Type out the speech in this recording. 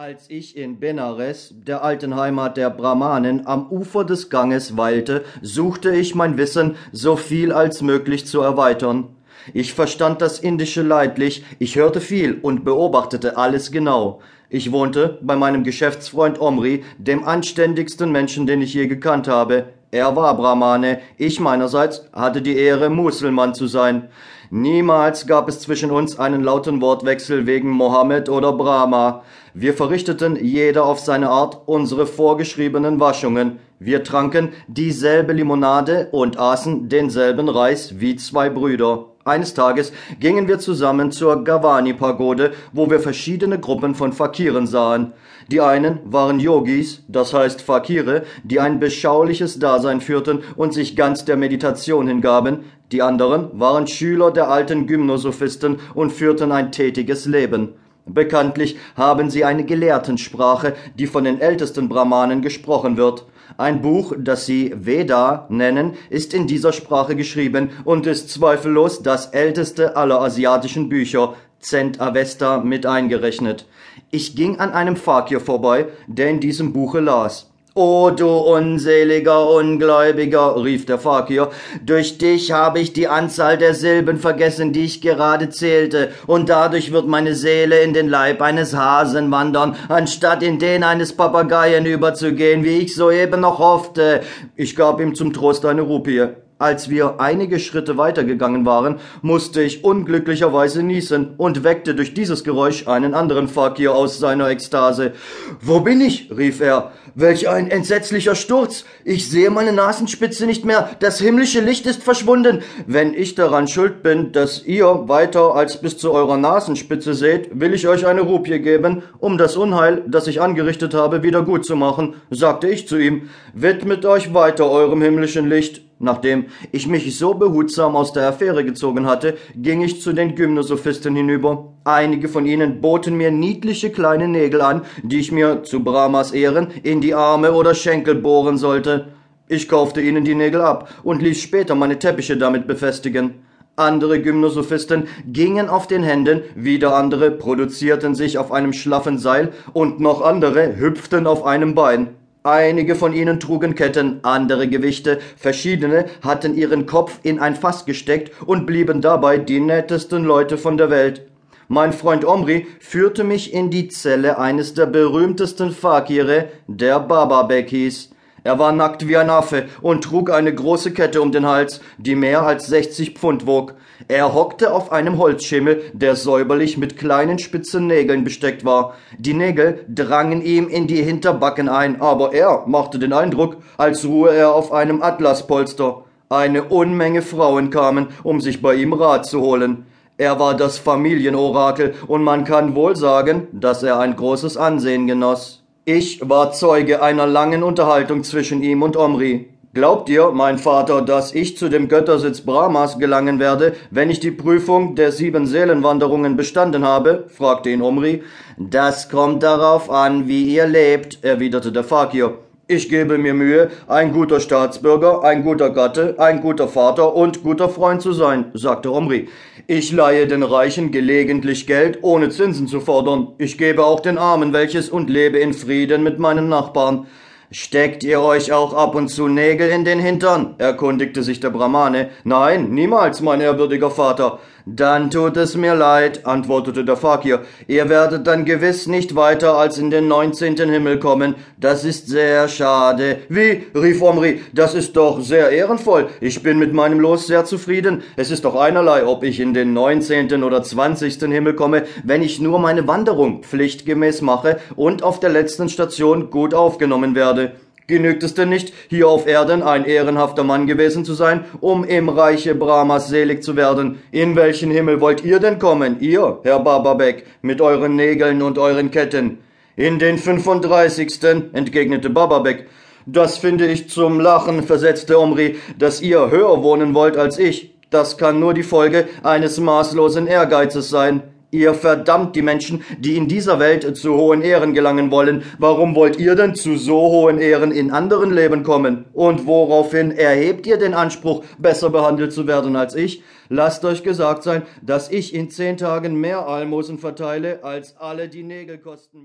Als ich in Benares, der alten Heimat der Brahmanen, am Ufer des Ganges weilte, suchte ich mein Wissen so viel als möglich zu erweitern. Ich verstand das Indische leidlich, ich hörte viel und beobachtete alles genau. Ich wohnte bei meinem Geschäftsfreund Omri, dem anständigsten Menschen, den ich je gekannt habe. Er war Brahmane, ich meinerseits hatte die Ehre, Muselmann zu sein. Niemals gab es zwischen uns einen lauten Wortwechsel wegen Mohammed oder Brahma. Wir verrichteten jeder auf seine Art unsere vorgeschriebenen Waschungen. Wir tranken dieselbe Limonade und aßen denselben Reis wie zwei Brüder. Eines Tages gingen wir zusammen zur Gavani-Pagode, wo wir verschiedene Gruppen von Fakiren sahen. Die einen waren Yogis, das heißt Fakire, die ein beschauliches Dasein führten und sich ganz der Meditation hingaben. Die anderen waren Schüler der alten Gymnosophisten und führten ein tätiges Leben. Bekanntlich haben sie eine Gelehrtensprache, die von den ältesten Brahmanen gesprochen wird. Ein Buch, das sie Veda nennen, ist in dieser Sprache geschrieben und ist zweifellos das älteste aller asiatischen Bücher, Zend Avesta mit eingerechnet. Ich ging an einem Fakir vorbei, der in diesem Buche las. O du unseliger Ungläubiger, rief der Fakir, durch dich habe ich die Anzahl der Silben vergessen, die ich gerade zählte, und dadurch wird meine Seele in den Leib eines Hasen wandern, anstatt in den eines Papageien überzugehen, wie ich soeben noch hoffte. Ich gab ihm zum Trost eine Rupie. Als wir einige Schritte weitergegangen waren, musste ich unglücklicherweise niesen und weckte durch dieses Geräusch einen anderen Fakir aus seiner Ekstase. Wo bin ich? rief er. Welch ein entsetzlicher Sturz! Ich sehe meine Nasenspitze nicht mehr. Das himmlische Licht ist verschwunden. Wenn ich daran schuld bin, dass ihr weiter als bis zu eurer Nasenspitze seht, will ich euch eine Rupie geben, um das Unheil, das ich angerichtet habe, wieder gut zu machen, sagte ich zu ihm. Widmet euch weiter eurem himmlischen Licht Nachdem ich mich so behutsam aus der Affäre gezogen hatte, ging ich zu den Gymnosophisten hinüber. Einige von ihnen boten mir niedliche kleine Nägel an, die ich mir zu Brahmas Ehren in die Arme oder Schenkel bohren sollte. Ich kaufte ihnen die Nägel ab und ließ später meine Teppiche damit befestigen. Andere Gymnosophisten gingen auf den Händen, wieder andere produzierten sich auf einem schlaffen Seil und noch andere hüpften auf einem Bein. Einige von ihnen trugen Ketten, andere Gewichte, verschiedene hatten ihren Kopf in ein Fass gesteckt und blieben dabei die nettesten Leute von der Welt. Mein Freund Omri führte mich in die Zelle eines der berühmtesten Fakire, der Bababek hieß. Er war nackt wie ein Affe und trug eine große Kette um den Hals, die mehr als 60 Pfund wog. Er hockte auf einem Holzschimmel, der säuberlich mit kleinen spitzen Nägeln besteckt war. Die Nägel drangen ihm in die Hinterbacken ein, aber er machte den Eindruck, als ruhe er auf einem Atlaspolster. Eine Unmenge Frauen kamen, um sich bei ihm Rat zu holen. Er war das Familienorakel, und man kann wohl sagen, dass er ein großes Ansehen genoss. Ich war Zeuge einer langen Unterhaltung zwischen ihm und Omri. Glaubt ihr, mein Vater, dass ich zu dem Göttersitz Brahmas gelangen werde, wenn ich die Prüfung der sieben Seelenwanderungen bestanden habe? fragte ihn Omri. Das kommt darauf an, wie ihr lebt, erwiderte der Fakir. Ich gebe mir Mühe, ein guter Staatsbürger, ein guter Gatte, ein guter Vater und guter Freund zu sein, sagte Omri. Ich leihe den Reichen gelegentlich Geld, ohne Zinsen zu fordern. Ich gebe auch den Armen welches und lebe in Frieden mit meinen Nachbarn. Steckt ihr euch auch ab und zu Nägel in den Hintern? erkundigte sich der Brahmane. Nein, niemals, mein ehrwürdiger Vater. Dann tut es mir leid, antwortete der Fakir. Ihr werdet dann gewiss nicht weiter als in den neunzehnten Himmel kommen. Das ist sehr schade. Wie? rief Omri. Das ist doch sehr ehrenvoll. Ich bin mit meinem Los sehr zufrieden. Es ist doch einerlei, ob ich in den neunzehnten oder zwanzigsten Himmel komme, wenn ich nur meine Wanderung pflichtgemäß mache und auf der letzten Station gut aufgenommen werde. Genügt es denn nicht, hier auf Erden ein ehrenhafter Mann gewesen zu sein, um im Reiche Brahmas selig zu werden? In welchen Himmel wollt ihr denn kommen, ihr, Herr Bababek, mit euren Nägeln und euren Ketten? In den 35. entgegnete Bababek. Das finde ich zum Lachen, versetzte Omri, dass ihr höher wohnen wollt als ich. Das kann nur die Folge eines maßlosen Ehrgeizes sein. Ihr verdammt die Menschen, die in dieser Welt zu hohen Ehren gelangen wollen. Warum wollt ihr denn zu so hohen Ehren in anderen Leben kommen? Und woraufhin erhebt ihr den Anspruch, besser behandelt zu werden als ich? Lasst euch gesagt sein, dass ich in zehn Tagen mehr Almosen verteile, als alle die Nägel kosten.